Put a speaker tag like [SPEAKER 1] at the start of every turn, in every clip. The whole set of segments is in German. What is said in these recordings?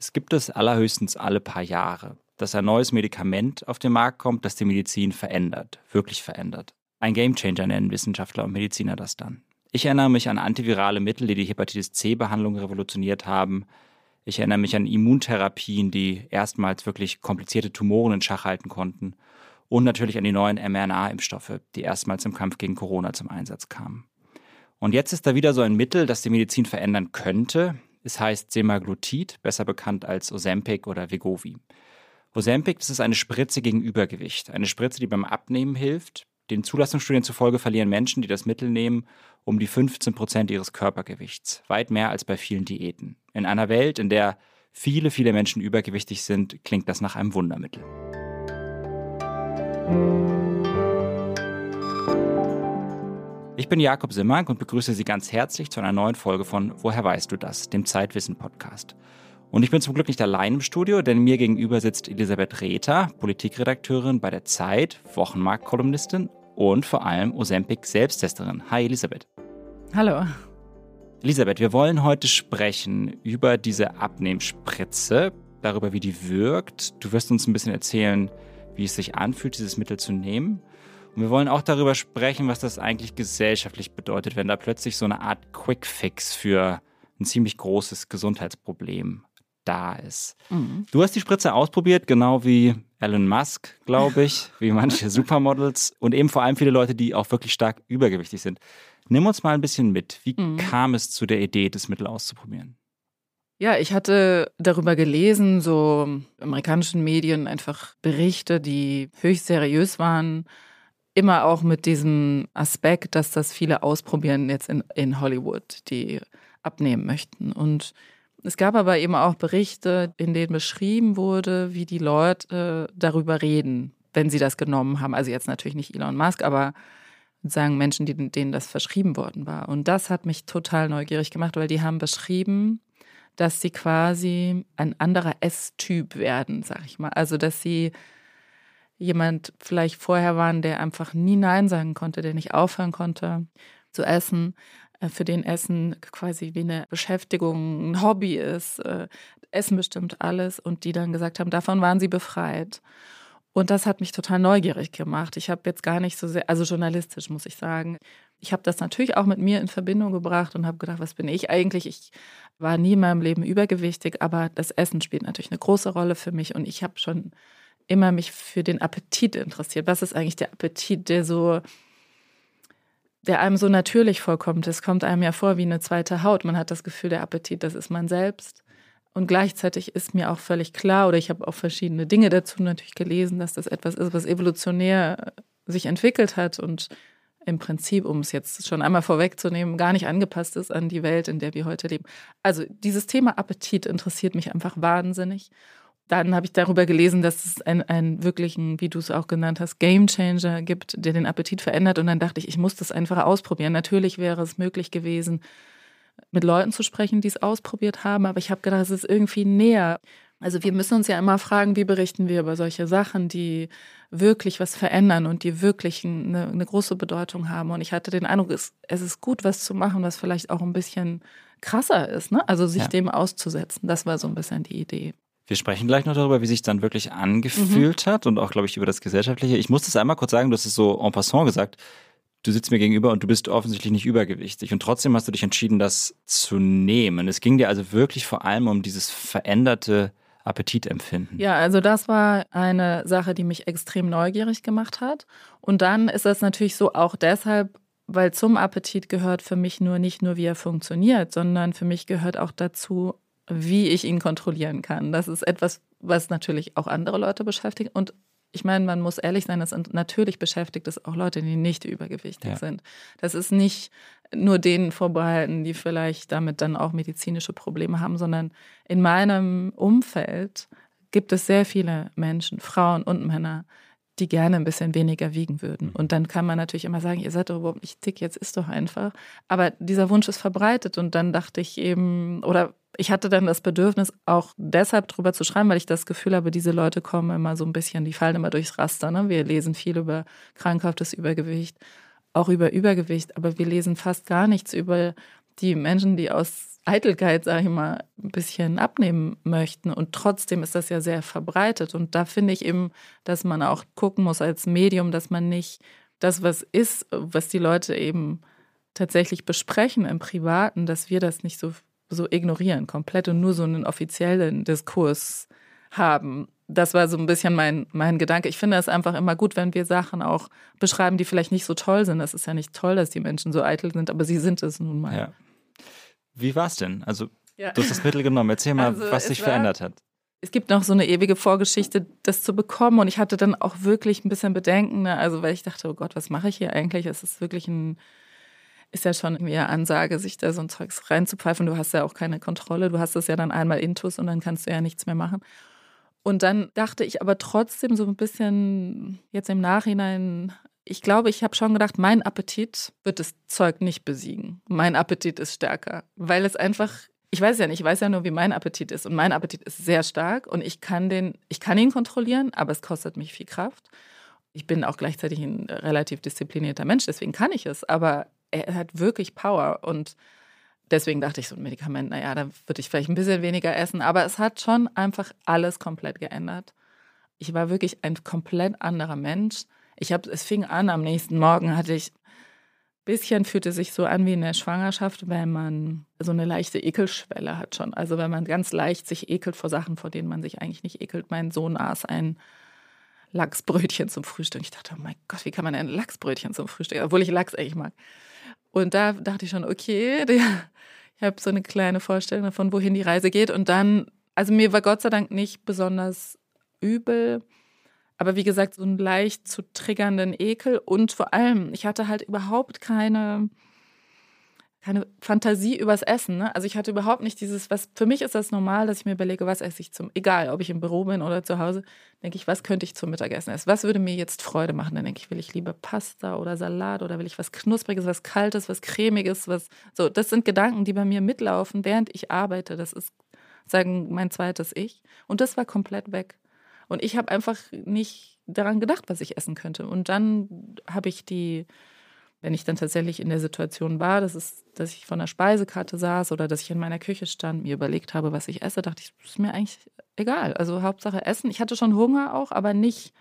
[SPEAKER 1] Es gibt es allerhöchstens alle paar Jahre, dass ein neues Medikament auf den Markt kommt, das die Medizin verändert, wirklich verändert. Ein Gamechanger nennen Wissenschaftler und Mediziner das dann. Ich erinnere mich an antivirale Mittel, die die Hepatitis C-Behandlung revolutioniert haben. Ich erinnere mich an Immuntherapien, die erstmals wirklich komplizierte Tumoren in Schach halten konnten. Und natürlich an die neuen mRNA-Impfstoffe, die erstmals im Kampf gegen Corona zum Einsatz kamen. Und jetzt ist da wieder so ein Mittel, das die Medizin verändern könnte. Es heißt Semaglutid, besser bekannt als Ozempic oder Vegovi. Ozempic, ist eine Spritze gegen Übergewicht. Eine Spritze, die beim Abnehmen hilft. Den Zulassungsstudien zufolge verlieren Menschen, die das Mittel nehmen, um die 15 Prozent ihres Körpergewichts. Weit mehr als bei vielen Diäten. In einer Welt, in der viele, viele Menschen übergewichtig sind, klingt das nach einem Wundermittel. Ich bin Jakob Simmank und begrüße Sie ganz herzlich zu einer neuen Folge von Woher weißt du das, dem Zeitwissen Podcast. Und ich bin zum Glück nicht allein im Studio, denn mir gegenüber sitzt Elisabeth Rether, Politikredakteurin bei der Zeit, Wochenmarktkolumnistin und vor allem Ozempic Selbsttesterin. Hi Elisabeth.
[SPEAKER 2] Hallo.
[SPEAKER 1] Elisabeth, wir wollen heute sprechen über diese Abnehmspritze, darüber, wie die wirkt. Du wirst uns ein bisschen erzählen, wie es sich anfühlt, dieses Mittel zu nehmen. Und wir wollen auch darüber sprechen, was das eigentlich gesellschaftlich bedeutet, wenn da plötzlich so eine Art Quick-Fix für ein ziemlich großes Gesundheitsproblem da ist. Mhm. Du hast die Spritze ausprobiert, genau wie Elon Musk, glaube ich, wie manche Supermodels und eben vor allem viele Leute, die auch wirklich stark übergewichtig sind. Nimm uns mal ein bisschen mit. Wie mhm. kam es zu der Idee, das Mittel auszuprobieren?
[SPEAKER 2] Ja, ich hatte darüber gelesen, so amerikanischen Medien einfach Berichte, die höchst seriös waren. Immer auch mit diesem Aspekt, dass das viele ausprobieren jetzt in, in Hollywood, die abnehmen möchten. Und es gab aber eben auch Berichte, in denen beschrieben wurde, wie die Leute darüber reden, wenn sie das genommen haben. Also jetzt natürlich nicht Elon Musk, aber sagen Menschen, denen das verschrieben worden war. Und das hat mich total neugierig gemacht, weil die haben beschrieben, dass sie quasi ein anderer S-Typ werden, sag ich mal. Also dass sie jemand vielleicht vorher waren, der einfach nie Nein sagen konnte, der nicht aufhören konnte zu essen, äh, für den Essen quasi wie eine Beschäftigung, ein Hobby ist. Äh, essen bestimmt alles und die dann gesagt haben, davon waren sie befreit. Und das hat mich total neugierig gemacht. Ich habe jetzt gar nicht so sehr, also journalistisch muss ich sagen, ich habe das natürlich auch mit mir in Verbindung gebracht und habe gedacht, was bin ich eigentlich? Ich war nie in meinem Leben übergewichtig, aber das Essen spielt natürlich eine große Rolle für mich und ich habe schon immer mich für den Appetit interessiert. Was ist eigentlich der Appetit, der so der einem so natürlich vorkommt. Es kommt einem ja vor wie eine zweite Haut. Man hat das Gefühl, der Appetit, das ist man selbst. Und gleichzeitig ist mir auch völlig klar, oder ich habe auch verschiedene Dinge dazu natürlich gelesen, dass das etwas ist, was evolutionär sich entwickelt hat und im Prinzip, um es jetzt schon einmal vorwegzunehmen, gar nicht angepasst ist an die Welt, in der wir heute leben. Also dieses Thema Appetit interessiert mich einfach wahnsinnig dann habe ich darüber gelesen, dass es einen, einen wirklichen, wie du es auch genannt hast, Gamechanger gibt, der den Appetit verändert. Und dann dachte ich, ich muss das einfach ausprobieren. Natürlich wäre es möglich gewesen, mit Leuten zu sprechen, die es ausprobiert haben, aber ich habe gedacht, es ist irgendwie näher. Also wir müssen uns ja immer fragen, wie berichten wir über solche Sachen, die wirklich was verändern und die wirklich eine, eine große Bedeutung haben. Und ich hatte den Eindruck, es, es, ist gut, was zu machen, was vielleicht auch ein bisschen krasser ist, ne? Also sich ja. dem auszusetzen. Das war so ein bisschen die Idee.
[SPEAKER 1] Wir sprechen gleich noch darüber, wie sich dann wirklich angefühlt mhm. hat und auch, glaube ich, über das Gesellschaftliche. Ich muss das einmal kurz sagen, du hast es so en passant gesagt. Du sitzt mir gegenüber und du bist offensichtlich nicht übergewichtig und trotzdem hast du dich entschieden, das zu nehmen. Es ging dir also wirklich vor allem um dieses veränderte Appetitempfinden.
[SPEAKER 2] Ja, also das war eine Sache, die mich extrem neugierig gemacht hat. Und dann ist das natürlich so auch deshalb, weil zum Appetit gehört für mich nur nicht nur, wie er funktioniert, sondern für mich gehört auch dazu, wie ich ihn kontrollieren kann. Das ist etwas, was natürlich auch andere Leute beschäftigt. Und ich meine, man muss ehrlich sein, dass natürlich beschäftigt es auch Leute, die nicht übergewichtig ja. sind. Das ist nicht nur denen vorbehalten, die vielleicht damit dann auch medizinische Probleme haben, sondern in meinem Umfeld gibt es sehr viele Menschen, Frauen und Männer, die gerne ein bisschen weniger wiegen würden. Und dann kann man natürlich immer sagen, ihr seid doch überhaupt nicht dick, jetzt ist doch einfach. Aber dieser Wunsch ist verbreitet und dann dachte ich eben, oder ich hatte dann das Bedürfnis, auch deshalb drüber zu schreiben, weil ich das Gefühl habe, diese Leute kommen immer so ein bisschen, die fallen immer durchs Raster. Ne? Wir lesen viel über krankhaftes Übergewicht, auch über Übergewicht, aber wir lesen fast gar nichts über die Menschen, die aus Eitelkeit, sage ich mal, ein bisschen abnehmen möchten. Und trotzdem ist das ja sehr verbreitet. Und da finde ich eben, dass man auch gucken muss als Medium, dass man nicht das, was ist, was die Leute eben tatsächlich besprechen im Privaten, dass wir das nicht so, so ignorieren komplett und nur so einen offiziellen Diskurs haben. Das war so ein bisschen mein, mein Gedanke. Ich finde es einfach immer gut, wenn wir Sachen auch beschreiben, die vielleicht nicht so toll sind. Das ist ja nicht toll, dass die Menschen so eitel sind, aber sie sind es nun mal.
[SPEAKER 1] Ja. Wie war es denn? Also, ja. du hast das Mittel genommen. Erzähl mal, also, was sich verändert hat.
[SPEAKER 2] Es gibt noch so eine ewige Vorgeschichte, das zu bekommen. Und ich hatte dann auch wirklich ein bisschen Bedenken. Ne? Also, weil ich dachte, oh Gott, was mache ich hier eigentlich? Es ist wirklich ein, ist ja schon irgendwie eine Ansage, sich da so ein Zeugs reinzupfeifen. Du hast ja auch keine Kontrolle. Du hast es ja dann einmal intus und dann kannst du ja nichts mehr machen. Und dann dachte ich aber trotzdem so ein bisschen jetzt im Nachhinein, ich glaube, ich habe schon gedacht, mein Appetit wird das Zeug nicht besiegen. Mein Appetit ist stärker, weil es einfach, ich weiß ja nicht, ich weiß ja nur, wie mein Appetit ist und mein Appetit ist sehr stark und ich kann den, ich kann ihn kontrollieren, aber es kostet mich viel Kraft. Ich bin auch gleichzeitig ein relativ disziplinierter Mensch, deswegen kann ich es, aber er hat wirklich Power und deswegen dachte ich, so ein Medikament, naja, da würde ich vielleicht ein bisschen weniger essen. Aber es hat schon einfach alles komplett geändert. Ich war wirklich ein komplett anderer Mensch. Ich habe, es fing an, am nächsten Morgen hatte ich bisschen, fühlte sich so an wie in der Schwangerschaft, wenn man so eine leichte Ekelschwelle hat schon. Also wenn man ganz leicht sich ekelt vor Sachen, vor denen man sich eigentlich nicht ekelt. Mein Sohn aß ein Lachsbrötchen zum Frühstück. Ich dachte, oh mein Gott, wie kann man ein Lachsbrötchen zum Frühstück, obwohl ich Lachs eigentlich mag. Und da dachte ich schon, okay, der, ich habe so eine kleine Vorstellung davon, wohin die Reise geht. Und dann, also mir war Gott sei Dank nicht besonders übel. Aber wie gesagt, so einen leicht zu triggernden Ekel. Und vor allem, ich hatte halt überhaupt keine keine Fantasie übers Essen. Ne? Also ich hatte überhaupt nicht dieses, was für mich ist das normal, dass ich mir überlege, was esse ich zum, egal ob ich im Büro bin oder zu Hause, denke ich, was könnte ich zum Mittagessen essen? Was würde mir jetzt Freude machen? Dann denke ich, will ich lieber Pasta oder Salat oder will ich was Knuspriges, was Kaltes, was Cremiges, was so. Das sind Gedanken, die bei mir mitlaufen, während ich arbeite. Das ist, sagen, mein zweites Ich. Und das war komplett weg. Und ich habe einfach nicht daran gedacht, was ich essen könnte. Und dann habe ich die wenn ich dann tatsächlich in der Situation war, dass, es, dass ich von der Speisekarte saß oder dass ich in meiner Küche stand, mir überlegt habe, was ich esse, dachte ich, das ist mir eigentlich egal. Also Hauptsache Essen. Ich hatte schon Hunger auch, aber nicht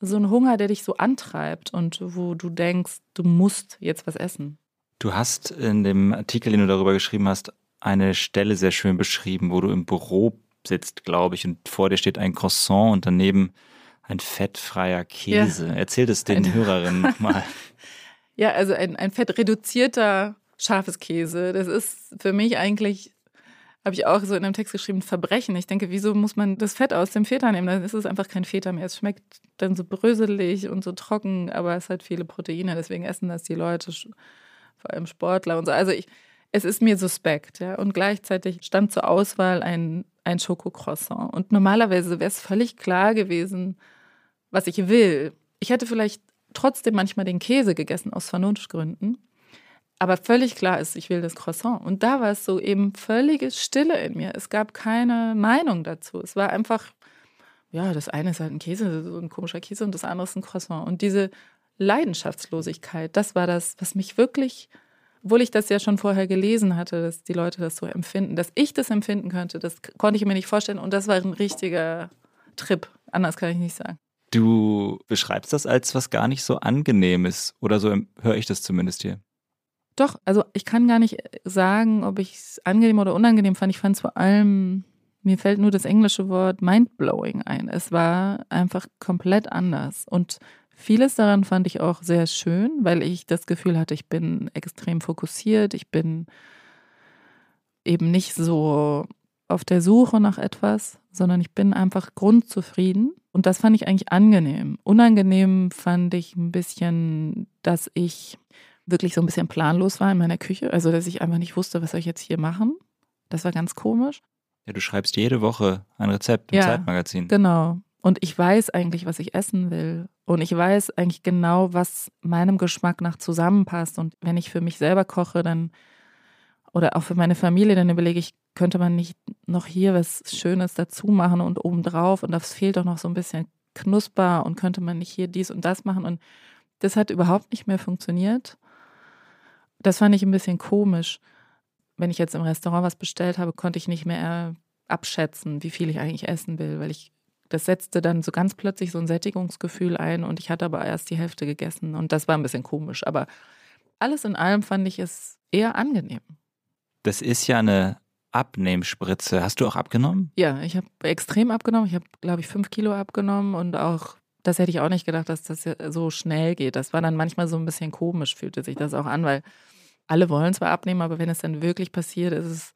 [SPEAKER 2] so ein Hunger, der dich so antreibt und wo du denkst, du musst jetzt was essen.
[SPEAKER 1] Du hast in dem Artikel, den du darüber geschrieben hast, eine Stelle sehr schön beschrieben, wo du im Büro sitzt, glaube ich, und vor dir steht ein Croissant und daneben ein fettfreier Käse. Ja. Erzähl das den Hörerinnen nochmal.
[SPEAKER 2] Ja, also ein, ein fettreduzierter scharfes Käse. Das ist für mich eigentlich, habe ich auch so in einem Text geschrieben, Verbrechen. Ich denke, wieso muss man das Fett aus dem Feta nehmen? Dann ist es einfach kein Feta mehr. Es schmeckt dann so bröselig und so trocken, aber es hat viele Proteine. Deswegen essen das die Leute, vor allem Sportler und so. Also ich, es ist mir suspekt, ja. Und gleichzeitig stand zur Auswahl ein, ein Schokocroissant. Und normalerweise wäre es völlig klar gewesen, was ich will. Ich hätte vielleicht trotzdem manchmal den Käse gegessen aus Vernunftgründen. Aber völlig klar ist, ich will das Croissant. Und da war es so eben völlige Stille in mir. Es gab keine Meinung dazu. Es war einfach, ja, das eine ist halt ein Käse, so ein komischer Käse, und das andere ist ein Croissant. Und diese Leidenschaftslosigkeit, das war das, was mich wirklich, obwohl ich das ja schon vorher gelesen hatte, dass die Leute das so empfinden, dass ich das empfinden könnte, das konnte ich mir nicht vorstellen. Und das war ein richtiger Trip. Anders kann ich nicht sagen.
[SPEAKER 1] Du beschreibst das als was gar nicht so angenehmes oder so höre ich das zumindest hier.
[SPEAKER 2] Doch, also ich kann gar nicht sagen, ob ich es angenehm oder unangenehm fand. Ich fand es vor allem, mir fällt nur das englische Wort mindblowing ein. Es war einfach komplett anders. Und vieles daran fand ich auch sehr schön, weil ich das Gefühl hatte, ich bin extrem fokussiert, ich bin eben nicht so auf der Suche nach etwas, sondern ich bin einfach grundzufrieden. Und das fand ich eigentlich angenehm. Unangenehm fand ich ein bisschen, dass ich wirklich so ein bisschen planlos war in meiner Küche. Also, dass ich einfach nicht wusste, was soll ich jetzt hier machen. Das war ganz komisch.
[SPEAKER 1] Ja, du schreibst jede Woche ein Rezept im ja, Zeitmagazin.
[SPEAKER 2] Genau. Und ich weiß eigentlich, was ich essen will. Und ich weiß eigentlich genau, was meinem Geschmack nach zusammenpasst. Und wenn ich für mich selber koche, dann oder auch für meine Familie, dann überlege ich, könnte man nicht noch hier was Schönes dazu machen und obendrauf und das fehlt doch noch so ein bisschen knusper und könnte man nicht hier dies und das machen und das hat überhaupt nicht mehr funktioniert. Das fand ich ein bisschen komisch. Wenn ich jetzt im Restaurant was bestellt habe, konnte ich nicht mehr abschätzen, wie viel ich eigentlich essen will, weil ich das setzte dann so ganz plötzlich so ein Sättigungsgefühl ein und ich hatte aber erst die Hälfte gegessen und das war ein bisschen komisch. Aber alles in allem fand ich es eher angenehm.
[SPEAKER 1] Das ist ja eine Abnehmspritze. Hast du auch abgenommen?
[SPEAKER 2] Ja, ich habe extrem abgenommen. Ich habe, glaube ich, fünf Kilo abgenommen und auch, das hätte ich auch nicht gedacht, dass das so schnell geht. Das war dann manchmal so ein bisschen komisch, fühlte sich das auch an, weil alle wollen zwar abnehmen, aber wenn es dann wirklich passiert, ist es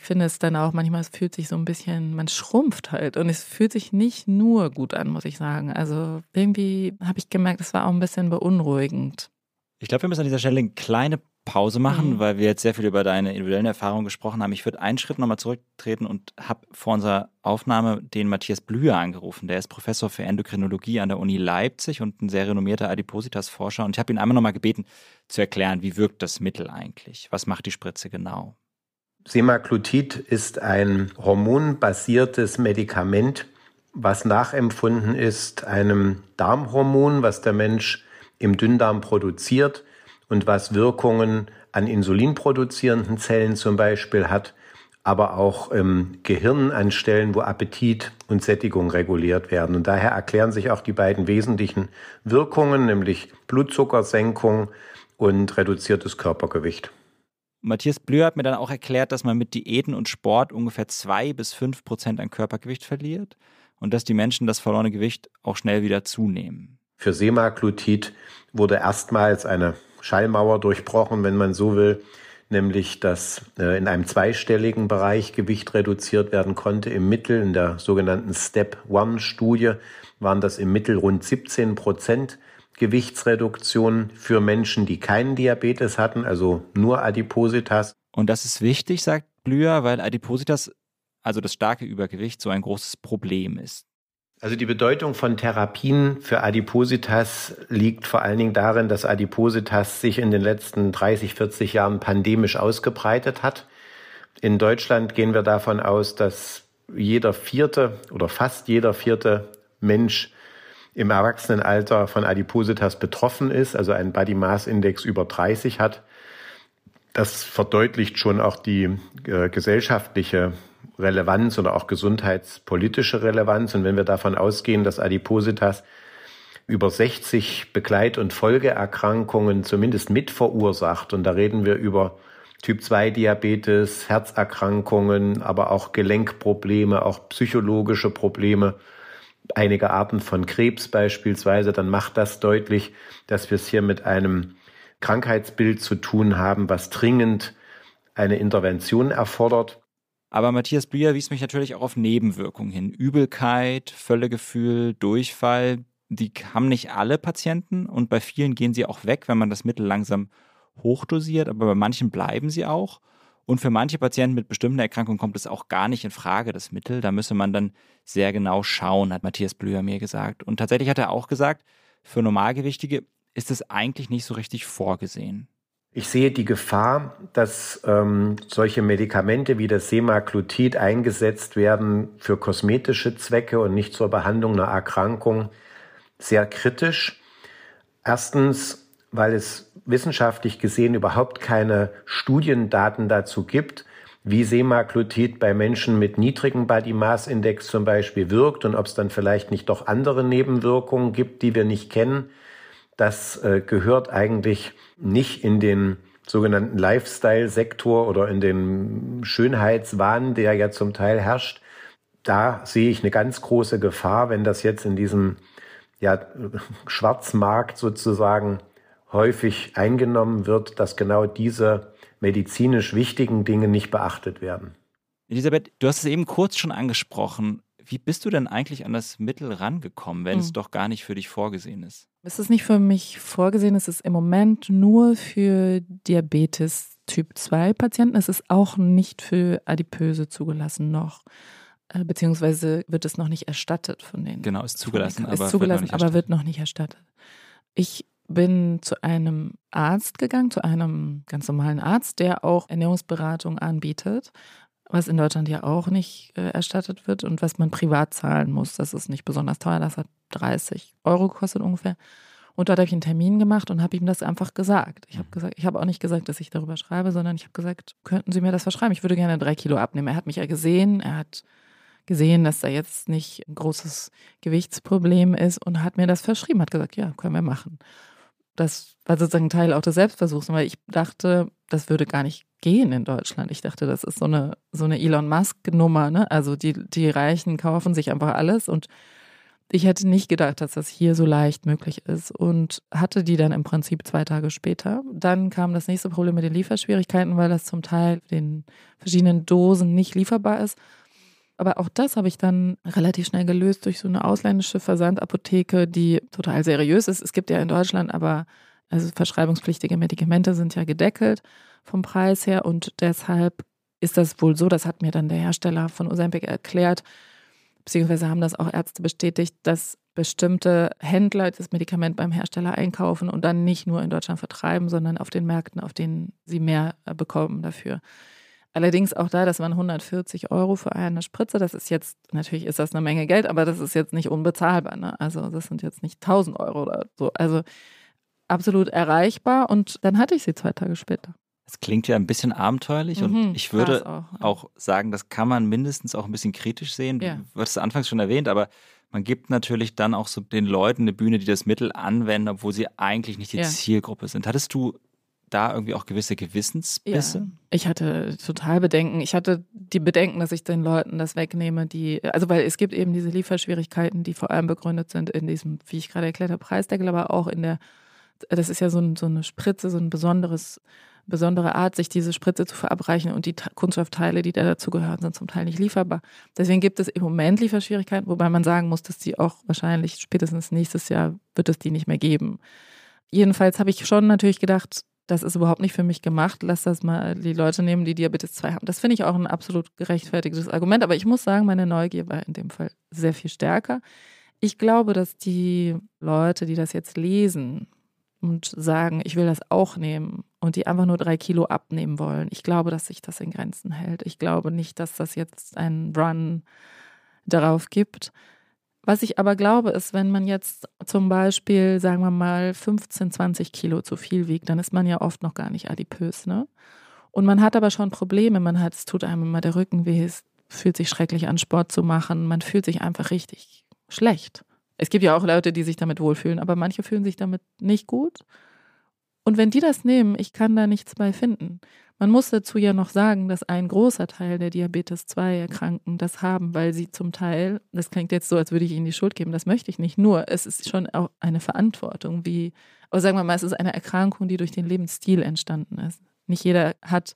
[SPEAKER 2] ich finde es dann auch manchmal, es fühlt sich so ein bisschen, man schrumpft halt und es fühlt sich nicht nur gut an, muss ich sagen. Also irgendwie habe ich gemerkt, es war auch ein bisschen beunruhigend.
[SPEAKER 1] Ich glaube, wir müssen an dieser Stelle eine kleine Pause machen, mhm. weil wir jetzt sehr viel über deine individuellen Erfahrungen gesprochen haben. Ich würde einen Schritt nochmal zurücktreten und habe vor unserer Aufnahme den Matthias Blüher angerufen. Der ist Professor für Endokrinologie an der Uni Leipzig und ein sehr renommierter Adipositas-Forscher. Und ich habe ihn einmal nochmal gebeten, zu erklären, wie wirkt das Mittel eigentlich? Was macht die Spritze genau?
[SPEAKER 3] Semaglutid ist ein hormonbasiertes Medikament, was nachempfunden ist einem Darmhormon, was der Mensch im Dünndarm produziert und was Wirkungen an insulinproduzierenden Zellen zum Beispiel hat, aber auch im Gehirn an Stellen, wo Appetit und Sättigung reguliert werden. Und daher erklären sich auch die beiden wesentlichen Wirkungen, nämlich Blutzuckersenkung und reduziertes Körpergewicht.
[SPEAKER 1] Matthias Blöhr hat mir dann auch erklärt, dass man mit Diäten und Sport ungefähr zwei bis fünf Prozent an Körpergewicht verliert und dass die Menschen das verlorene Gewicht auch schnell wieder zunehmen.
[SPEAKER 3] Für Semaglutid wurde erstmals eine Schallmauer durchbrochen, wenn man so will, nämlich dass äh, in einem zweistelligen Bereich Gewicht reduziert werden konnte. Im Mittel in der sogenannten Step-One-Studie waren das im Mittel rund 17 Prozent Gewichtsreduktion für Menschen, die keinen Diabetes hatten, also nur Adipositas.
[SPEAKER 1] Und das ist wichtig, sagt Blüher, weil Adipositas, also das starke Übergewicht, so ein großes Problem ist.
[SPEAKER 3] Also die Bedeutung von Therapien für Adipositas liegt vor allen Dingen darin, dass Adipositas sich in den letzten 30, 40 Jahren pandemisch ausgebreitet hat. In Deutschland gehen wir davon aus, dass jeder vierte oder fast jeder vierte Mensch im Erwachsenenalter von Adipositas betroffen ist, also einen Body Mass Index über 30 hat. Das verdeutlicht schon auch die äh, gesellschaftliche Relevanz oder auch gesundheitspolitische Relevanz. Und wenn wir davon ausgehen, dass Adipositas über 60 Begleit- und Folgeerkrankungen zumindest mit verursacht, und da reden wir über Typ-2-Diabetes, Herzerkrankungen, aber auch Gelenkprobleme, auch psychologische Probleme, einige Arten von Krebs beispielsweise, dann macht das deutlich, dass wir es hier mit einem Krankheitsbild zu tun haben, was dringend eine Intervention erfordert.
[SPEAKER 1] Aber Matthias Blüher wies mich natürlich auch auf Nebenwirkungen hin. Übelkeit, Völlegefühl, Durchfall, die haben nicht alle Patienten und bei vielen gehen sie auch weg, wenn man das Mittel langsam hochdosiert, aber bei manchen bleiben sie auch. Und für manche Patienten mit bestimmten Erkrankungen kommt es auch gar nicht in Frage, das Mittel. Da müsse man dann sehr genau schauen, hat Matthias Blüher mir gesagt. Und tatsächlich hat er auch gesagt, für Normalgewichtige ist es eigentlich nicht so richtig vorgesehen.
[SPEAKER 3] Ich sehe die Gefahr, dass ähm, solche Medikamente wie das Semaglutid eingesetzt werden für kosmetische Zwecke und nicht zur Behandlung einer Erkrankung sehr kritisch. Erstens, weil es wissenschaftlich gesehen überhaupt keine Studiendaten dazu gibt, wie Semaglutid bei Menschen mit niedrigem Body Mass Index zum Beispiel wirkt und ob es dann vielleicht nicht doch andere Nebenwirkungen gibt, die wir nicht kennen. Das äh, gehört eigentlich nicht in den sogenannten Lifestyle-Sektor oder in den Schönheitswahn, der ja zum Teil herrscht. Da sehe ich eine ganz große Gefahr, wenn das jetzt in diesem ja, Schwarzmarkt sozusagen häufig eingenommen wird, dass genau diese medizinisch wichtigen Dinge nicht beachtet werden.
[SPEAKER 1] Elisabeth, du hast es eben kurz schon angesprochen. Wie bist du denn eigentlich an das Mittel rangekommen, wenn hm. es doch gar nicht für dich vorgesehen ist?
[SPEAKER 2] Es ist nicht für mich vorgesehen, es ist im Moment nur für Diabetes Typ 2 Patienten. Es ist auch nicht für Adipöse zugelassen noch. Äh, beziehungsweise wird es noch nicht erstattet von denen.
[SPEAKER 1] Genau, ist zugelassen,
[SPEAKER 2] aber, ist zugelassen, wird aber wird noch nicht erstattet. Ich bin zu einem Arzt gegangen, zu einem ganz normalen Arzt, der auch Ernährungsberatung anbietet, was in Deutschland ja auch nicht äh, erstattet wird und was man privat zahlen muss. Das ist nicht besonders teuer, das hat 30 Euro gekostet ungefähr. Und dort habe ich einen Termin gemacht und habe ihm das einfach gesagt. Ich habe mhm. gesagt, ich habe auch nicht gesagt, dass ich darüber schreibe, sondern ich habe gesagt, könnten Sie mir das verschreiben? Ich würde gerne drei Kilo abnehmen. Er hat mich ja gesehen, er hat gesehen, dass da jetzt nicht ein großes Gewichtsproblem ist und hat mir das verschrieben, hat gesagt, ja, können wir machen. Das war sozusagen Teil auch des Selbstversuchs, weil ich dachte, das würde gar nicht gehen in Deutschland. Ich dachte, das ist so eine, so eine Elon Musk-Nummer, ne? Also die, die Reichen kaufen sich einfach alles und ich hätte nicht gedacht, dass das hier so leicht möglich ist und hatte die dann im Prinzip zwei Tage später. Dann kam das nächste Problem mit den Lieferschwierigkeiten, weil das zum Teil den verschiedenen Dosen nicht lieferbar ist. Aber auch das habe ich dann relativ schnell gelöst durch so eine ausländische Versandapotheke, die total seriös ist. Es gibt ja in Deutschland aber, also verschreibungspflichtige Medikamente sind ja gedeckelt vom Preis her und deshalb ist das wohl so, das hat mir dann der Hersteller von Ozempic erklärt, beziehungsweise haben das auch Ärzte bestätigt, dass bestimmte Händler das Medikament beim Hersteller einkaufen und dann nicht nur in Deutschland vertreiben, sondern auf den Märkten, auf denen sie mehr bekommen dafür. Allerdings auch da, das waren 140 Euro für eine Spritze. Das ist jetzt, natürlich ist das eine Menge Geld, aber das ist jetzt nicht unbezahlbar. Ne? Also das sind jetzt nicht 1000 Euro oder so. Also absolut erreichbar und dann hatte ich sie zwei Tage später.
[SPEAKER 1] Das klingt ja ein bisschen abenteuerlich mhm, und ich würde auch, auch, sagen, das kann man mindestens auch ein bisschen kritisch sehen. Ja. Du hast es anfangs schon erwähnt, aber man gibt natürlich dann auch so den Leuten eine Bühne, die das Mittel anwenden, obwohl sie eigentlich nicht die ja. Zielgruppe sind. Hattest du da irgendwie auch gewisse Gewissensbisse? Ja,
[SPEAKER 2] ich hatte total Bedenken. Ich hatte die Bedenken, dass ich den Leuten das wegnehme, die, also weil es gibt eben diese Lieferschwierigkeiten, die vor allem begründet sind in diesem, wie ich gerade erklärt habe, Preisdeckel, aber auch in der, das ist ja so, ein, so eine Spritze, so ein besonderes, besondere Art, sich diese Spritze zu verabreichen und die Kunststoffteile, die da dazugehören, sind zum Teil nicht lieferbar. Deswegen gibt es im Moment Lieferschwierigkeiten, wobei man sagen muss, dass die auch wahrscheinlich spätestens nächstes Jahr wird es die nicht mehr geben. Jedenfalls habe ich schon natürlich gedacht, das ist überhaupt nicht für mich gemacht, lass das mal die Leute nehmen, die Diabetes 2 haben. Das finde ich auch ein absolut gerechtfertigtes Argument, aber ich muss sagen, meine Neugier war in dem Fall sehr viel stärker. Ich glaube, dass die Leute, die das jetzt lesen und sagen, ich will das auch nehmen und die einfach nur drei Kilo abnehmen wollen, ich glaube, dass sich das in Grenzen hält. Ich glaube nicht, dass das jetzt einen Run darauf gibt. Was ich aber glaube, ist, wenn man jetzt zum Beispiel, sagen wir mal, 15, 20 Kilo zu viel wiegt, dann ist man ja oft noch gar nicht adipös, ne? Und man hat aber schon Probleme. Man hat, es tut einem immer der Rücken weh, es fühlt sich schrecklich an, Sport zu machen. Man fühlt sich einfach richtig schlecht. Es gibt ja auch Leute, die sich damit wohlfühlen, aber manche fühlen sich damit nicht gut. Und wenn die das nehmen, ich kann da nichts bei finden. Man muss dazu ja noch sagen, dass ein großer Teil der Diabetes 2 Erkrankten das haben, weil sie zum Teil, das klingt jetzt so, als würde ich ihnen die Schuld geben, das möchte ich nicht. Nur, es ist schon auch eine Verantwortung, wie, aber sagen wir mal, es ist eine Erkrankung, die durch den Lebensstil entstanden ist. Nicht jeder hat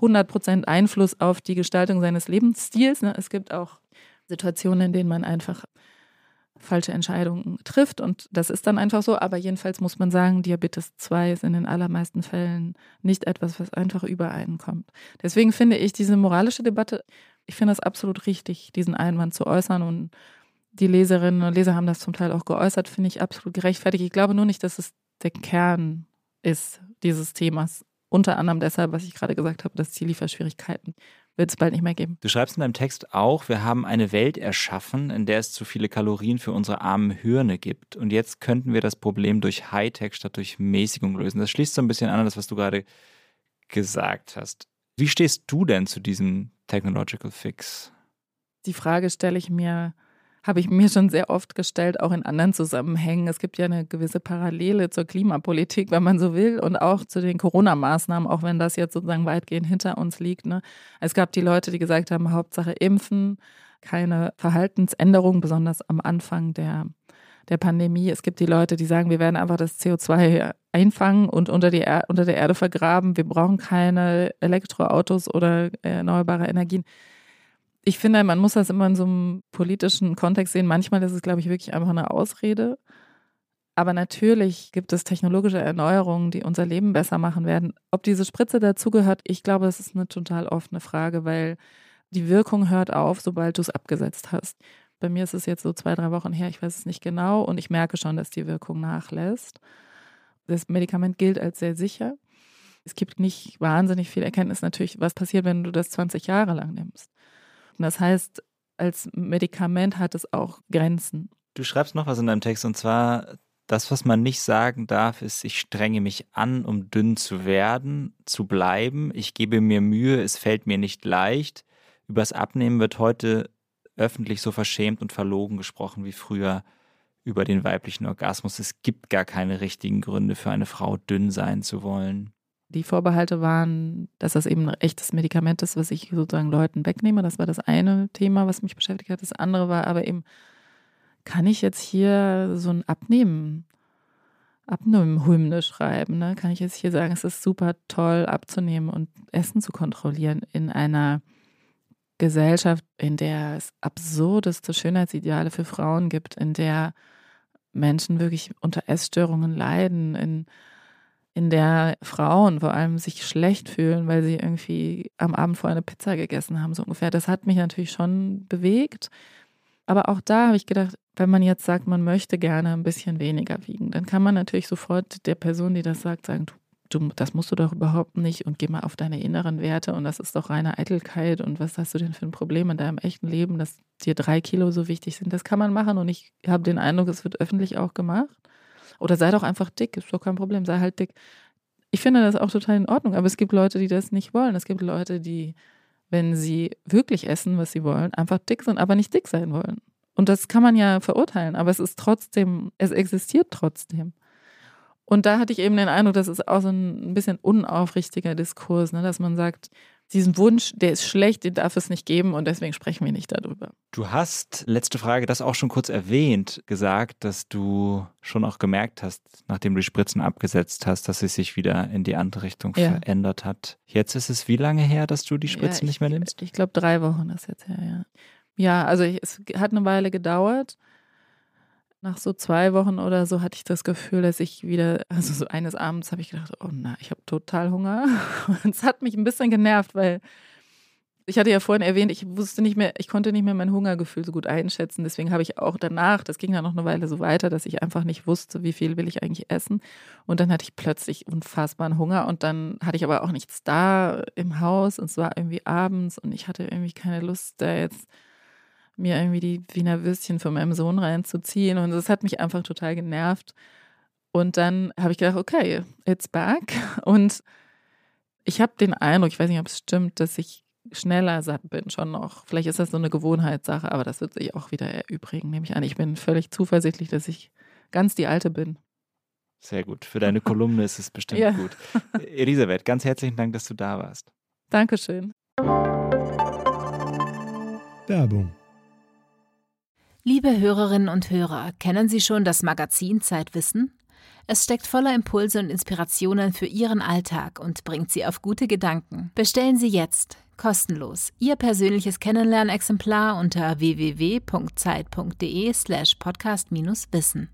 [SPEAKER 2] 100% Einfluss auf die Gestaltung seines Lebensstils. Ne? Es gibt auch Situationen, in denen man einfach falsche Entscheidungen trifft. Und das ist dann einfach so. Aber jedenfalls muss man sagen, Diabetes 2 ist in den allermeisten Fällen nicht etwas, was einfach übereinkommt. Deswegen finde ich diese moralische Debatte, ich finde es absolut richtig, diesen Einwand zu äußern. Und die Leserinnen und Leser haben das zum Teil auch geäußert, finde ich absolut gerechtfertigt. Ich glaube nur nicht, dass es der Kern ist dieses Themas. Unter anderem deshalb, was ich gerade gesagt habe, dass die Lieferschwierigkeiten wird es bald nicht mehr geben.
[SPEAKER 1] Du schreibst in deinem Text auch, wir haben eine Welt erschaffen, in der es zu viele Kalorien für unsere armen Hirne gibt. Und jetzt könnten wir das Problem durch Hightech statt durch Mäßigung lösen. Das schließt so ein bisschen an an das, was du gerade gesagt hast. Wie stehst du denn zu diesem Technological Fix?
[SPEAKER 2] Die Frage stelle ich mir habe ich mir schon sehr oft gestellt, auch in anderen Zusammenhängen. Es gibt ja eine gewisse Parallele zur Klimapolitik, wenn man so will, und auch zu den Corona-Maßnahmen, auch wenn das jetzt sozusagen weitgehend hinter uns liegt. Ne? Es gab die Leute, die gesagt haben, Hauptsache impfen, keine Verhaltensänderung, besonders am Anfang der, der Pandemie. Es gibt die Leute, die sagen, wir werden einfach das CO2 einfangen und unter, die er unter der Erde vergraben. Wir brauchen keine Elektroautos oder erneuerbare Energien ich finde, man muss das immer in so einem politischen Kontext sehen. Manchmal ist es, glaube ich, wirklich einfach eine Ausrede. Aber natürlich gibt es technologische Erneuerungen, die unser Leben besser machen werden. Ob diese Spritze dazugehört, ich glaube, das ist eine total offene Frage, weil die Wirkung hört auf, sobald du es abgesetzt hast. Bei mir ist es jetzt so zwei, drei Wochen her, ich weiß es nicht genau und ich merke schon, dass die Wirkung nachlässt. Das Medikament gilt als sehr sicher. Es gibt nicht wahnsinnig viel Erkenntnis natürlich, was passiert, wenn du das 20 Jahre lang nimmst. Und das heißt, als Medikament hat es auch Grenzen.
[SPEAKER 1] Du schreibst noch was in deinem Text und zwar, Das, was man nicht sagen darf, ist, ich strenge mich an, um dünn zu werden, zu bleiben. Ich gebe mir Mühe, es fällt mir nicht leicht. Übers Abnehmen wird heute öffentlich so verschämt und verlogen gesprochen wie früher über den weiblichen Orgasmus. Es gibt gar keine richtigen Gründe für eine Frau, dünn sein zu wollen.
[SPEAKER 2] Die Vorbehalte waren, dass das eben ein echtes Medikament ist, was ich sozusagen Leuten wegnehme. Das war das eine Thema, was mich beschäftigt hat. Das andere war aber eben, kann ich jetzt hier so ein Abnehmen, Abnehmen-Hymne schreiben? Ne? Kann ich jetzt hier sagen, es ist super toll abzunehmen und Essen zu kontrollieren in einer Gesellschaft, in der es absurdeste Schönheitsideale für Frauen gibt, in der Menschen wirklich unter Essstörungen leiden, in, in der Frauen vor allem sich schlecht fühlen, weil sie irgendwie am Abend vorher eine Pizza gegessen haben, so ungefähr. Das hat mich natürlich schon bewegt. Aber auch da habe ich gedacht, wenn man jetzt sagt, man möchte gerne ein bisschen weniger wiegen, dann kann man natürlich sofort der Person, die das sagt, sagen, du, du, das musst du doch überhaupt nicht und geh mal auf deine inneren Werte und das ist doch reine Eitelkeit und was hast du denn für ein Problem in deinem echten Leben, dass dir drei Kilo so wichtig sind. Das kann man machen und ich habe den Eindruck, es wird öffentlich auch gemacht. Oder sei doch einfach dick, ist doch kein Problem, sei halt dick. Ich finde das auch total in Ordnung, aber es gibt Leute, die das nicht wollen. Es gibt Leute, die, wenn sie wirklich essen, was sie wollen, einfach dick sind, aber nicht dick sein wollen. Und das kann man ja verurteilen, aber es ist trotzdem, es existiert trotzdem. Und da hatte ich eben den Eindruck, das ist auch so ein bisschen unaufrichtiger Diskurs, ne, dass man sagt, diesen Wunsch, der ist schlecht, den darf es nicht geben und deswegen sprechen wir nicht darüber.
[SPEAKER 1] Du hast, letzte Frage, das auch schon kurz erwähnt, gesagt, dass du schon auch gemerkt hast, nachdem du die Spritzen abgesetzt hast, dass es sich wieder in die andere Richtung ja. verändert hat. Jetzt ist es wie lange her, dass du die Spritzen ja, ich,
[SPEAKER 2] nicht
[SPEAKER 1] mehr nimmst?
[SPEAKER 2] Ich glaube, drei Wochen ist jetzt her, ja. Ja, also ich, es hat eine Weile gedauert. Nach so zwei Wochen oder so hatte ich das Gefühl, dass ich wieder, also so eines Abends habe ich gedacht, oh na, ich habe total Hunger. Und es hat mich ein bisschen genervt, weil ich hatte ja vorhin erwähnt, ich wusste nicht mehr, ich konnte nicht mehr mein Hungergefühl so gut einschätzen. Deswegen habe ich auch danach, das ging dann noch eine Weile so weiter, dass ich einfach nicht wusste, wie viel will ich eigentlich essen. Und dann hatte ich plötzlich unfassbaren Hunger und dann hatte ich aber auch nichts da im Haus und es war irgendwie abends und ich hatte irgendwie keine Lust, da jetzt mir irgendwie die Wiener Würstchen von meinem Sohn reinzuziehen. Und das hat mich einfach total genervt. Und dann habe ich gedacht, okay, it's back. Und ich habe den Eindruck, ich weiß nicht, ob es stimmt, dass ich schneller satt bin, schon noch. Vielleicht ist das so eine Gewohnheitssache, aber das wird sich auch wieder erübrigen, nehme ich an. Ich bin völlig zuversichtlich, dass ich ganz die Alte bin.
[SPEAKER 1] Sehr gut. Für deine Kolumne ist es bestimmt ja. gut. Elisabeth, ganz herzlichen Dank, dass du da warst.
[SPEAKER 2] Dankeschön.
[SPEAKER 4] Werbung
[SPEAKER 5] Liebe Hörerinnen und Hörer, kennen Sie schon das Magazin Zeitwissen? Es steckt voller Impulse und Inspirationen für Ihren Alltag und bringt Sie auf gute Gedanken. Bestellen Sie jetzt kostenlos Ihr persönliches Kennenlernexemplar unter www.zeit.de/slash podcast-wissen.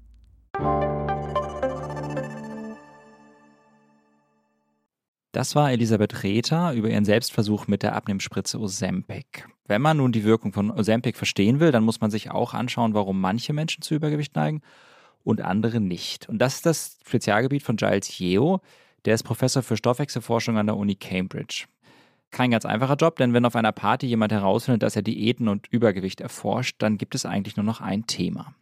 [SPEAKER 1] Das war Elisabeth Rether über ihren Selbstversuch mit der Abnehmspritze Ozempic. Wenn man nun die Wirkung von Ozempic verstehen will, dann muss man sich auch anschauen, warum manche Menschen zu Übergewicht neigen und andere nicht. Und das ist das Spezialgebiet von Giles Yeo. Der ist Professor für Stoffwechselforschung an der Uni Cambridge. Kein ganz einfacher Job, denn wenn auf einer Party jemand herausfindet, dass er Diäten und Übergewicht erforscht, dann gibt es eigentlich nur noch ein Thema.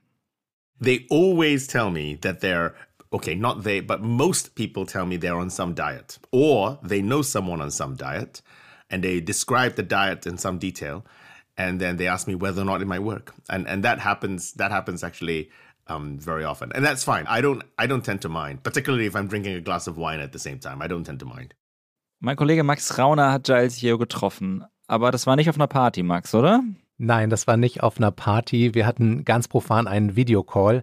[SPEAKER 6] They always tell me that they're okay, not they, but most people tell me they're on some diet or they know someone on some diet and they describe the diet in some detail and then they ask me whether or not it might work. And and that happens that happens actually um, very often. And that's fine. I don't I don't tend to mind, particularly if I'm drinking a glass of wine at the same time. I don't tend to mind.
[SPEAKER 1] Mein Kollege Max Rauner hat Giles Yeo getroffen, aber das war nicht auf einer Party, Max, oder?
[SPEAKER 4] Nein, das war nicht auf einer Party. Wir hatten ganz profan einen Videocall.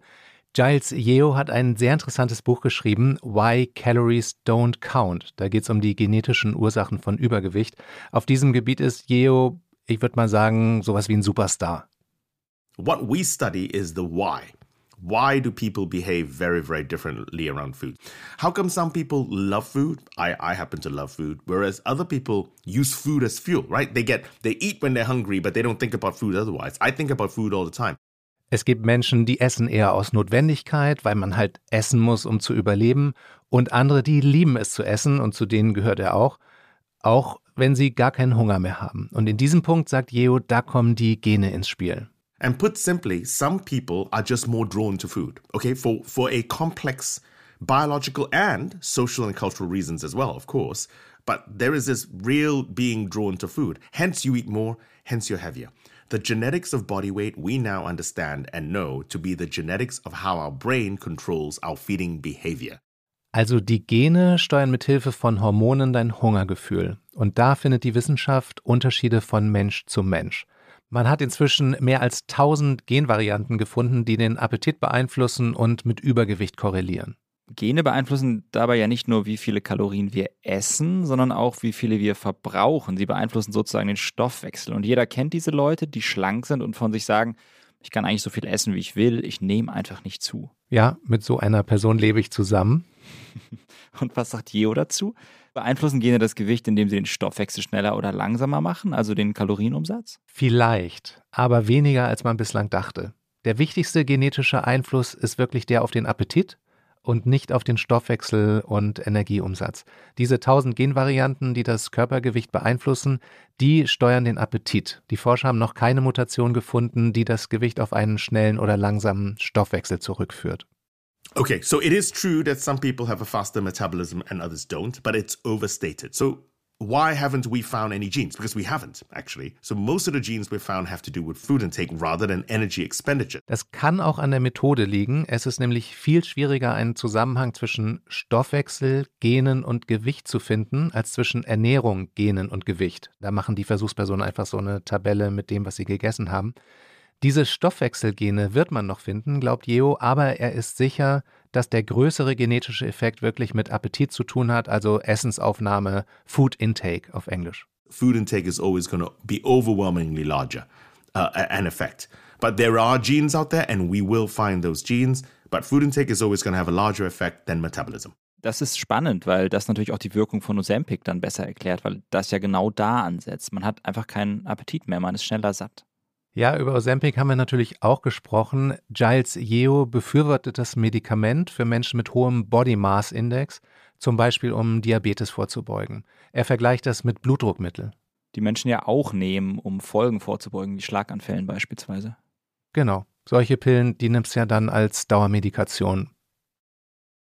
[SPEAKER 4] Giles Yeo hat ein sehr interessantes Buch geschrieben, Why Calories Don't Count. Da geht es um die genetischen Ursachen von Übergewicht. Auf diesem Gebiet ist Yeo, ich würde mal sagen, sowas wie ein Superstar.
[SPEAKER 6] What we study is the why. Why do people behave very, very differently around food? How come some people love food? I, I happen to love food, whereas other people use food as fuel, right? They get they eat when they're hungry, but they don't think about food otherwise. I think about food all the time.
[SPEAKER 4] Es gibt Menschen, die essen eher aus Notwendigkeit, weil man halt essen muss, um zu überleben, und andere, die lieben es zu essen, und zu denen gehört er auch, auch wenn sie gar keinen Hunger mehr haben. Und in diesem Punkt sagt Jeo, da kommen die Gene ins Spiel.
[SPEAKER 6] And put simply, some people are just more drawn to food, okay, for, for a complex biological and social and cultural reasons as well, of course. But there is this real being drawn to food. Hence, you eat more, hence, you're heavier. The genetics of body weight we now understand and know to be the genetics of how our brain controls our feeding behavior.
[SPEAKER 4] Also die Gene steuern mit Hilfe von Hormonen dein Hungergefühl. Und da findet die Wissenschaft Unterschiede von Mensch zu Mensch. Man hat inzwischen mehr als 1000 Genvarianten gefunden, die den Appetit beeinflussen und mit Übergewicht korrelieren.
[SPEAKER 1] Gene beeinflussen dabei ja nicht nur, wie viele Kalorien wir essen, sondern auch, wie viele wir verbrauchen. Sie beeinflussen sozusagen den Stoffwechsel. Und jeder kennt diese Leute, die schlank sind und von sich sagen, ich kann eigentlich so viel essen, wie ich will, ich nehme einfach nicht zu.
[SPEAKER 4] Ja, mit so einer Person lebe ich zusammen.
[SPEAKER 1] Und was sagt Jeo dazu? Beeinflussen Gene das Gewicht, indem sie den Stoffwechsel schneller oder langsamer machen, also den Kalorienumsatz?
[SPEAKER 4] Vielleicht, aber weniger als man bislang dachte. Der wichtigste genetische Einfluss ist wirklich der auf den Appetit und nicht auf den Stoffwechsel und Energieumsatz. Diese 1000 Genvarianten, die das Körpergewicht beeinflussen, die steuern den Appetit. Die Forscher haben noch keine Mutation gefunden, die das Gewicht auf einen schnellen oder langsamen Stoffwechsel zurückführt.
[SPEAKER 6] Okay, so it is true that some people have a faster metabolism and others don't, but it's overstated. So why haven't we found any genes? Because we haven't, actually. So most of the genes we found have to do with food intake rather than energy expenditure.
[SPEAKER 4] Das kann auch an der Methode liegen. Es ist nämlich viel schwieriger, einen Zusammenhang zwischen Stoffwechsel, Genen und Gewicht zu finden, als zwischen Ernährung, Genen und Gewicht. Da machen die Versuchspersonen einfach so eine Tabelle mit dem, was sie gegessen haben. Diese Stoffwechselgene wird man noch finden, glaubt Jeo, aber er ist sicher, dass der größere genetische Effekt wirklich mit Appetit zu tun hat, also Essensaufnahme, Food Intake auf Englisch.
[SPEAKER 6] Food intake is always going to be overwhelmingly larger, uh, an effect. But there are genes out there, and we will find those genes. But food intake is always going to have a larger effect than metabolism.
[SPEAKER 1] Das ist spannend, weil das natürlich auch die Wirkung von Ozempic dann besser erklärt, weil das ja genau da ansetzt. Man hat einfach keinen Appetit mehr, man ist schneller satt.
[SPEAKER 4] Ja, über Ozempic haben wir natürlich auch gesprochen. Giles Yeo befürwortet das Medikament für Menschen mit hohem Body Mass Index, zum Beispiel um Diabetes vorzubeugen. Er vergleicht das mit Blutdruckmittel.
[SPEAKER 1] Die Menschen ja auch nehmen, um Folgen vorzubeugen, wie Schlaganfällen beispielsweise.
[SPEAKER 4] Genau. Solche Pillen, die nimmst du ja dann als Dauermedikation.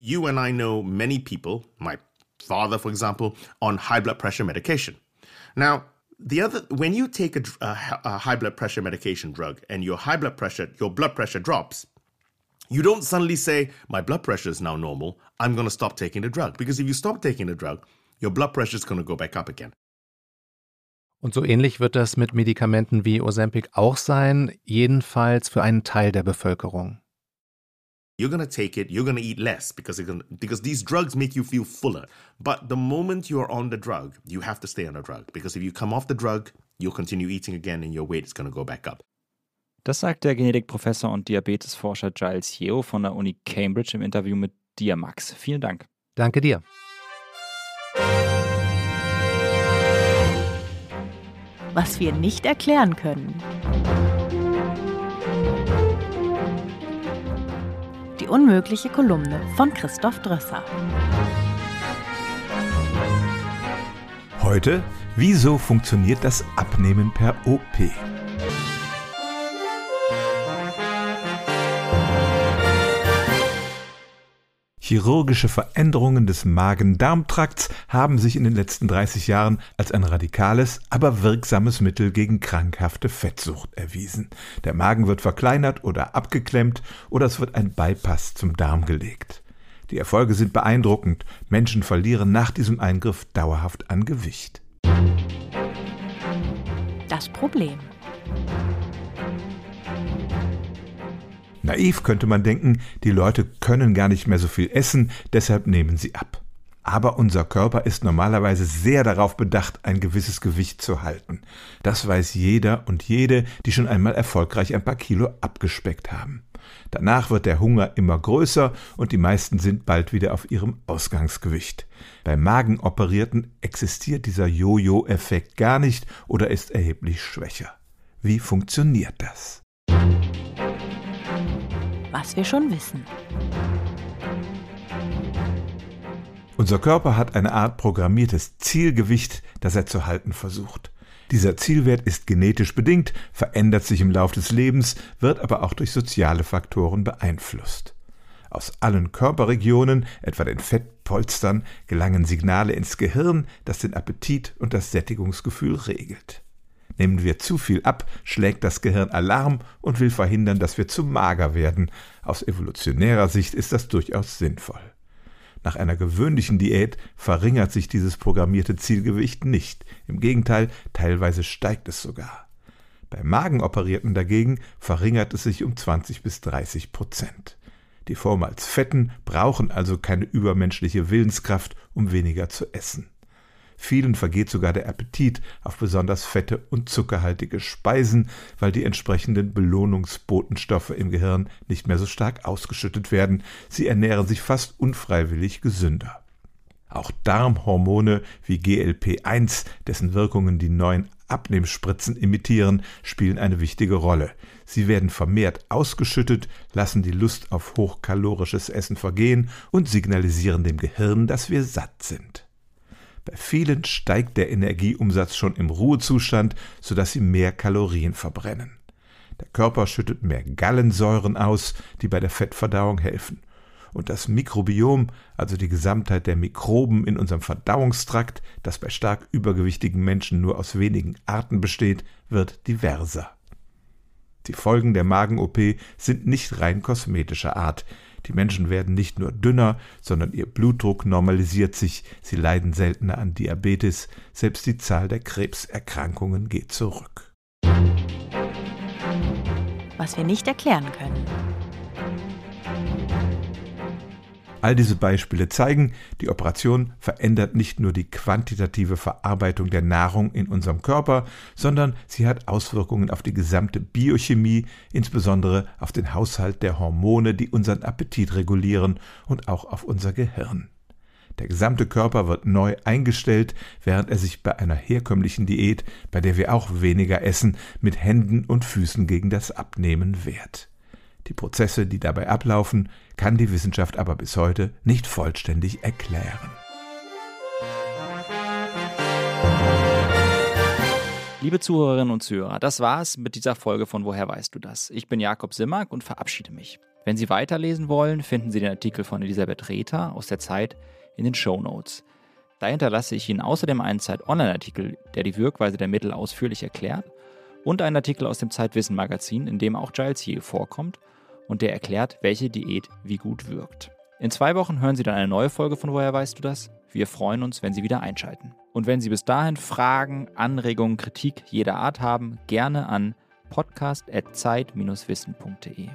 [SPEAKER 6] You and I know many people, my father, for example, on high blood pressure medication. Now, the other when you take a, a, a, high blood pressure medication drug and your high blood pressure your blood pressure drops you don't suddenly say my blood pressure is now normal. I'm going to stop taking the drug. Because if you stop taking the drug your blood pressure is going to go back up again.
[SPEAKER 4] Und so ähnlich wird das mit Medikamenten wie Ozempic auch sein, jedenfalls für einen Teil der Bevölkerung.
[SPEAKER 6] You're going to take it, you're going to eat less because gonna, because these drugs make you feel fuller. But the moment you're on the drug, you have to stay on the drug because if you come off the drug, you'll continue eating again and your weight is going to go back up.
[SPEAKER 1] Das sagt der Genetikprofessor und Diabetesforscher Giles Yeo von der Uni Cambridge im Interview mit Diamax. Vielen Dank.
[SPEAKER 4] Danke dir.
[SPEAKER 5] Was wir nicht erklären können. Die unmögliche Kolumne von Christoph Drösser.
[SPEAKER 7] Heute, wieso funktioniert das Abnehmen per OP? Chirurgische Veränderungen des Magen-Darm-Trakts haben sich in den letzten 30 Jahren als ein radikales, aber wirksames Mittel gegen krankhafte Fettsucht erwiesen. Der Magen wird verkleinert oder abgeklemmt oder es wird ein Bypass zum Darm gelegt. Die Erfolge sind beeindruckend. Menschen verlieren nach diesem Eingriff dauerhaft an Gewicht.
[SPEAKER 5] Das Problem.
[SPEAKER 7] Naiv könnte man denken, die Leute können gar nicht mehr so viel essen, deshalb nehmen sie ab. Aber unser Körper ist normalerweise sehr darauf bedacht, ein gewisses Gewicht zu halten. Das weiß jeder und jede, die schon einmal erfolgreich ein paar Kilo abgespeckt haben. Danach wird der Hunger immer größer und die meisten sind bald wieder auf ihrem Ausgangsgewicht. Bei Magenoperierten existiert dieser Jojo-Effekt gar nicht oder ist erheblich schwächer. Wie funktioniert das?
[SPEAKER 5] Was wir schon wissen.
[SPEAKER 7] Unser Körper hat eine Art programmiertes Zielgewicht, das er zu halten versucht. Dieser Zielwert ist genetisch bedingt, verändert sich im Lauf des Lebens, wird aber auch durch soziale Faktoren beeinflusst. Aus allen Körperregionen, etwa den Fettpolstern, gelangen Signale ins Gehirn, das den Appetit und das Sättigungsgefühl regelt. Nehmen wir zu viel ab, schlägt das Gehirn Alarm und will verhindern, dass wir zu mager werden. Aus evolutionärer Sicht ist das durchaus sinnvoll. Nach einer gewöhnlichen Diät verringert sich dieses programmierte Zielgewicht nicht. Im Gegenteil, teilweise steigt es sogar. Bei Magenoperierten dagegen verringert es sich um 20 bis 30 Prozent. Die vormals Fetten brauchen also keine übermenschliche Willenskraft, um weniger zu essen. Vielen vergeht sogar der Appetit auf besonders fette und zuckerhaltige Speisen, weil die entsprechenden Belohnungsbotenstoffe im Gehirn nicht mehr so stark ausgeschüttet werden. Sie ernähren sich fast unfreiwillig gesünder. Auch Darmhormone wie GLP1, dessen Wirkungen die neuen Abnehmspritzen imitieren, spielen eine wichtige Rolle. Sie werden vermehrt ausgeschüttet, lassen die Lust auf hochkalorisches Essen vergehen und signalisieren dem Gehirn, dass wir satt sind. Bei vielen steigt der Energieumsatz schon im Ruhezustand, sodass sie mehr Kalorien verbrennen. Der Körper schüttet mehr Gallensäuren aus, die bei der Fettverdauung helfen. Und das Mikrobiom, also die Gesamtheit der Mikroben in unserem Verdauungstrakt, das bei stark übergewichtigen Menschen nur aus wenigen Arten besteht, wird diverser. Die Folgen der Magen-OP sind nicht rein kosmetischer Art. Die Menschen werden nicht nur dünner, sondern ihr Blutdruck normalisiert sich, sie leiden seltener an Diabetes, selbst die Zahl der Krebserkrankungen geht zurück.
[SPEAKER 8] Was wir nicht erklären können.
[SPEAKER 7] All diese Beispiele zeigen, die Operation verändert nicht nur die quantitative Verarbeitung der Nahrung in unserem Körper, sondern sie hat Auswirkungen auf die gesamte Biochemie, insbesondere auf den Haushalt der Hormone, die unseren Appetit regulieren und auch auf unser Gehirn. Der gesamte Körper wird neu eingestellt, während er sich bei einer herkömmlichen Diät, bei der wir auch weniger essen, mit Händen und Füßen gegen das Abnehmen wehrt. Die Prozesse, die dabei ablaufen, kann die Wissenschaft aber bis heute nicht vollständig erklären.
[SPEAKER 1] Liebe Zuhörerinnen und Zuhörer, das war's mit dieser Folge von Woher weißt du das? Ich bin Jakob Simmack und verabschiede mich. Wenn Sie weiterlesen wollen, finden Sie den Artikel von Elisabeth Rether aus der Zeit in den Show Notes. Da hinterlasse ich Ihnen außerdem einen Zeit-Online-Artikel, der die Wirkweise der Mittel ausführlich erklärt, und einen Artikel aus dem Zeitwissen-Magazin, in dem auch Giles Yee vorkommt und der erklärt, welche Diät wie gut wirkt. In zwei Wochen hören Sie dann eine neue Folge von Woher weißt du das? Wir freuen uns, wenn Sie wieder einschalten. Und wenn Sie bis dahin Fragen, Anregungen, Kritik jeder Art haben, gerne an podcast.zeit-wissen.de.